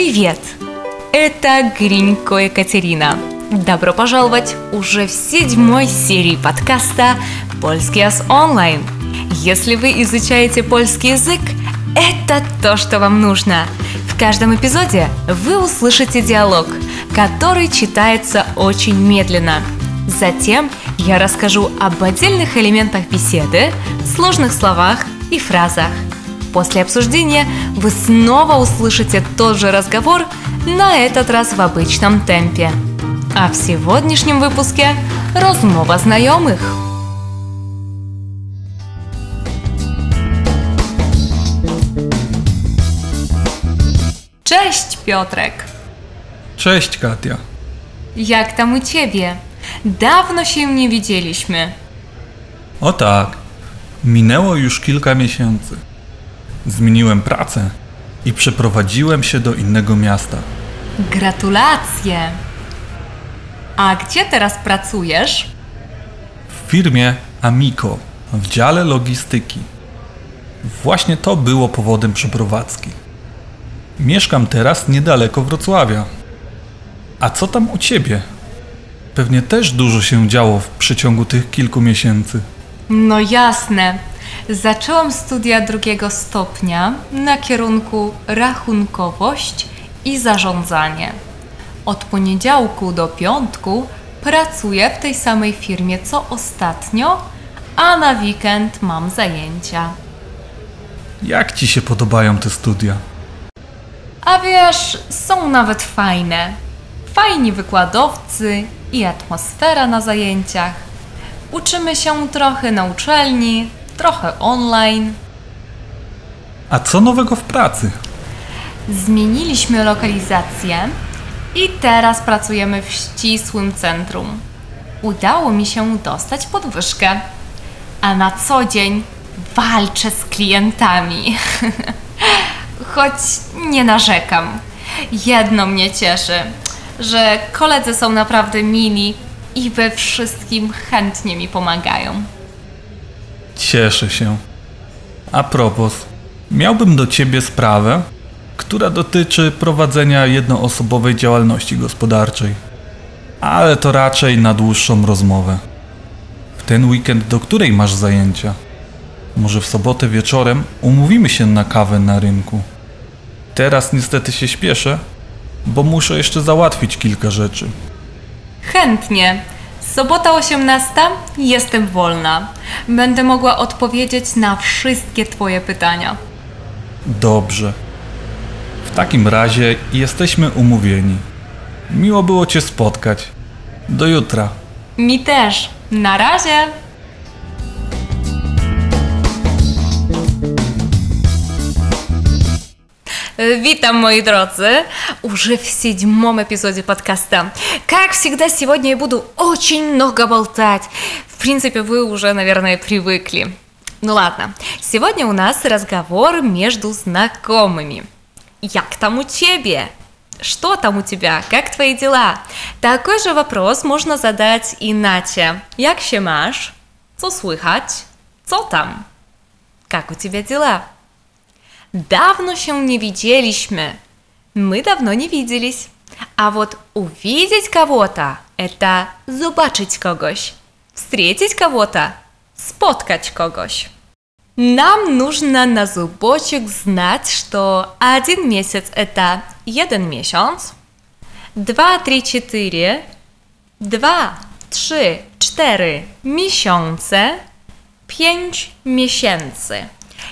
Привет! Это Гринько Екатерина. Добро пожаловать уже в седьмой серии подкаста «Польский с онлайн». Если вы изучаете польский язык, это то, что вам нужно. В каждом эпизоде вы услышите диалог, который читается очень медленно. Затем я расскажу об отдельных элементах беседы, сложных словах и фразах. После обсуждения вы снова услышите тот же разговор, на этот раз в обычном темпе. А в сегодняшнем выпуске розмова знакомых. Cześć Piotrek! Cześć Katia. Jak tam u ciebie? Dawno się nie widzieliśmy. O tak, minęło już kilka miesięcy. Zmieniłem pracę i przeprowadziłem się do innego miasta. Gratulacje! A gdzie teraz pracujesz? W firmie Amico w dziale logistyki. Właśnie to było powodem przeprowadzki. Mieszkam teraz niedaleko Wrocławia. A co tam u ciebie? Pewnie też dużo się działo w przeciągu tych kilku miesięcy. No jasne. Zaczęłam studia drugiego stopnia na kierunku rachunkowość i zarządzanie. Od poniedziałku do piątku pracuję w tej samej firmie co ostatnio, a na weekend mam zajęcia. Jak ci się podobają te studia? A wiesz, są nawet fajne. Fajni wykładowcy i atmosfera na zajęciach. Uczymy się trochę na uczelni, trochę online. A co nowego w pracy? Zmieniliśmy lokalizację i teraz pracujemy w ścisłym centrum. Udało mi się dostać podwyżkę, a na co dzień walczę z klientami. Choć nie narzekam. Jedno mnie cieszy, że koledzy są naprawdę mili i we wszystkim chętnie mi pomagają. Cieszę się. A propos, miałbym do ciebie sprawę, która dotyczy prowadzenia jednoosobowej działalności gospodarczej. Ale to raczej na dłuższą rozmowę. W ten weekend do której masz zajęcia? Może w sobotę wieczorem umówimy się na kawę na rynku. Teraz niestety się śpieszę, bo muszę jeszcze załatwić kilka rzeczy. Chętnie. Sobota 18. Jestem wolna. Będę mogła odpowiedzieć na wszystkie Twoje pytania. Dobrze. W takim razie jesteśmy umówieni. Miło było Cię spotkać. Do jutra. Mi też. Na razie. Witam, мои дорогие, уже в седьмом эпизоде подкаста. Как всегда, сегодня я буду очень много болтать. В принципе, вы уже, наверное, привыкли. Ну ладно, сегодня у нас разговор между знакомыми. Як там у тебя? Что там у тебя? Как твои дела? Такой же вопрос можно задать иначе. Як się masz? Co słychać? Co tam? Как у тебя дела? Давно się не widzieliśmy. Мы давно не виделись. А вот увидеть кого-то – это zobaczyć kogoś. Встретить кого-то – spotkać kogoś. Нам нужно на зубочек знать, что один месяц – это jeden miesiąc, dwa, trzy, cztery, dwa, trzy, cztery miesiące, pięć miesięcy.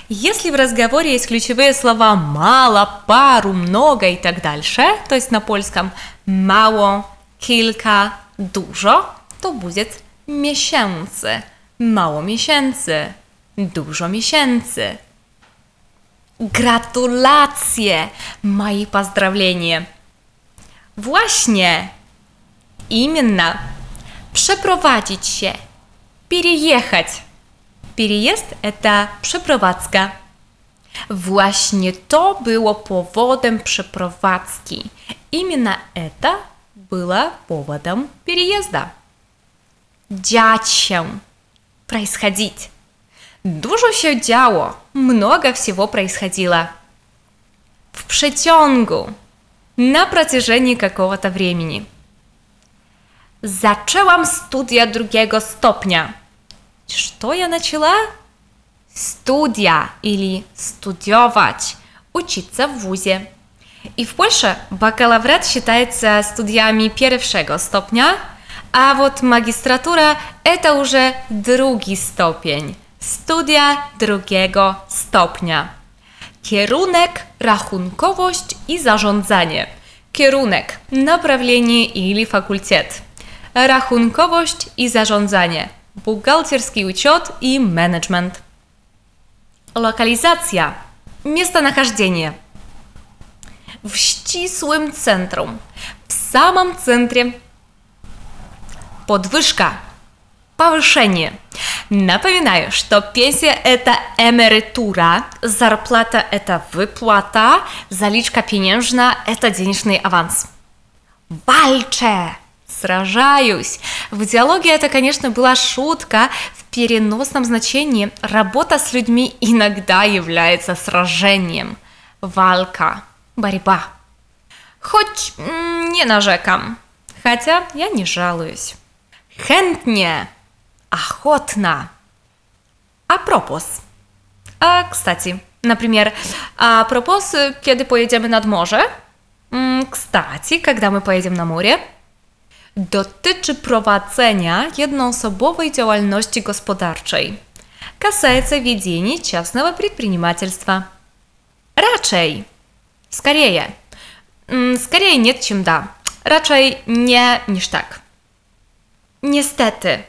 Если в разговоре есть ключевые слова мало, пару, много и так дальше, то есть на польском mało, kilka, dużo, to будет miesięcy. Mało miesięcy, dużo miesięcy. Gratulacje, мои поздравления. Właśnie, именно, przeprowadzić się, переехать. Переезд – это przeprowadzka. Właśnie to było powodem przeprowadzki. Именно это было поводом переезда. Dziać się. Происходить. Dużo się działo. Много всего происходило. W przeciągu. на протяжении какого-то времени. Zaczęłam studia drugiego stopnia. Что я начала? Studia или studiować, учиться в ВУЗе. И в Польше бакалавриат считается студиями pierwszego stopnia, a вот магистратура – это уже drugi stopień. Studia drugiego stopnia. Kierunek, rachunkowość i zarządzanie. Kierunek, направление или факультет. Rachunkowość i zarządzanie. Bułgalterski учет i management. Lokalizacja. Местонахождение. В ścisłym centrum. W samym centrum. Подвышка. Повышение. Напоминаю, что пенсия – это эмеритура, зарплата – это выплата, заличка pieniężna – это денежный аванс. Вальче! Сражаюсь! В диалоге это, конечно, была шутка в переносном значении. Работа с людьми иногда является сражением. Валка. Борьба. Хоть не narzekam, хотя я не жалуюсь. Chętnie. охотно. А пропос. А, кстати, например, а пропос, kiedy поедем над morze? Кстати, когда мы поедем на море? Dotyczy prowadzenia jednoosobowej działalności gospodarczej. Касается ведения частного предпринимательства. Raczej. Скорее. Скорее нет, чем да. Raczej nie niż tak. Niestety.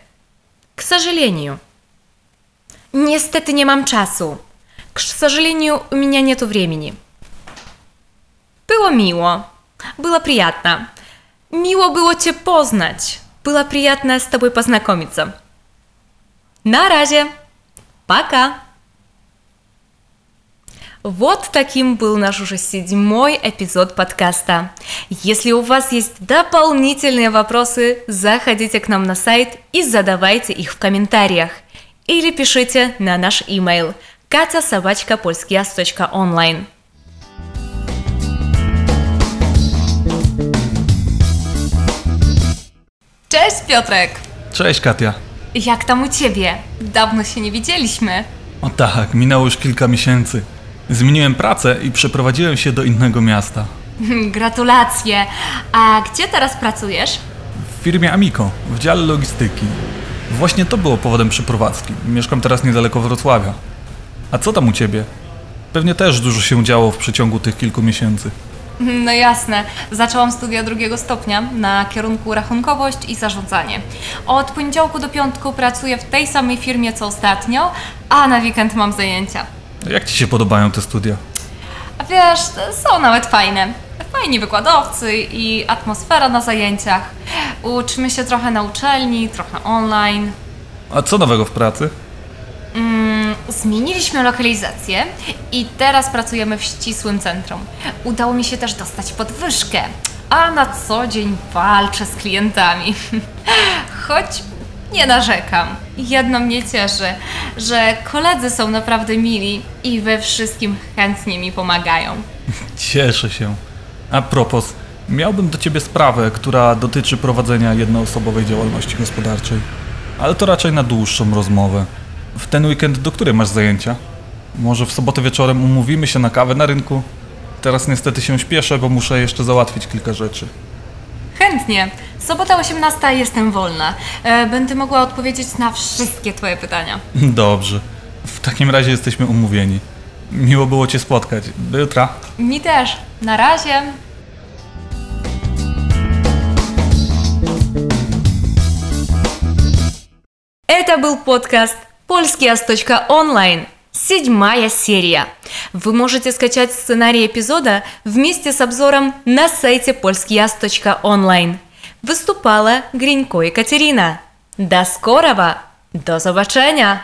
К сожалению. Niestety nie mam czasu. К сожалению, у меня нету времени. Było miło. Было приятно. Miło było Cię poznać. Было приятно с тобой познакомиться. На разе. Пока. Вот таким был наш уже седьмой эпизод подкаста. Если у вас есть дополнительные вопросы, заходите к нам на сайт и задавайте их в комментариях. Или пишите на наш email катя собачка онлайн. Cześć Piotrek! Cześć Katia. Jak tam u Ciebie? Dawno się nie widzieliśmy. O tak, minęło już kilka miesięcy. Zmieniłem pracę i przeprowadziłem się do innego miasta. Gratulacje! A gdzie teraz pracujesz? W firmie Amico, w dziale logistyki. Właśnie to było powodem przeprowadzki. Mieszkam teraz niedaleko Wrocławia. A co tam u ciebie? Pewnie też dużo się działo w przeciągu tych kilku miesięcy. No jasne. Zaczęłam studia drugiego stopnia na kierunku rachunkowość i zarządzanie. Od poniedziałku do piątku pracuję w tej samej firmie co ostatnio, a na weekend mam zajęcia. Jak ci się podobają te studia? A wiesz, są nawet fajne. Fajni wykładowcy i atmosfera na zajęciach. Uczymy się trochę na uczelni, trochę online. A co nowego w pracy? Mm, zmieniliśmy lokalizację i teraz pracujemy w ścisłym centrum. Udało mi się też dostać podwyżkę, a na co dzień walczę z klientami. Choć nie narzekam. Jedno mnie cieszy, że koledzy są naprawdę mili i we wszystkim chętnie mi pomagają. Cieszę się. A propos, miałbym do ciebie sprawę, która dotyczy prowadzenia jednoosobowej działalności gospodarczej. Ale to raczej na dłuższą rozmowę W ten weekend do której masz zajęcia? Może w sobotę wieczorem umówimy się na kawę na rynku? Teraz niestety się śpieszę, bo muszę jeszcze załatwić kilka rzeczy. Chętnie. Sobota 18 jestem wolna. E, Będę mogła odpowiedzieć na wszystkie Twoje pytania. Dobrze. W takim razie jesteśmy umówieni. Miło było Cię spotkać. Do jutra. Mi też. Na razie. Это был подкаст «Польскиас.онлайн». Седьмая серия. Вы можете скачать сценарий эпизода вместе с обзором на сайте polskias.online. Выступала Гринько Екатерина. До скорого! До zobaczenia!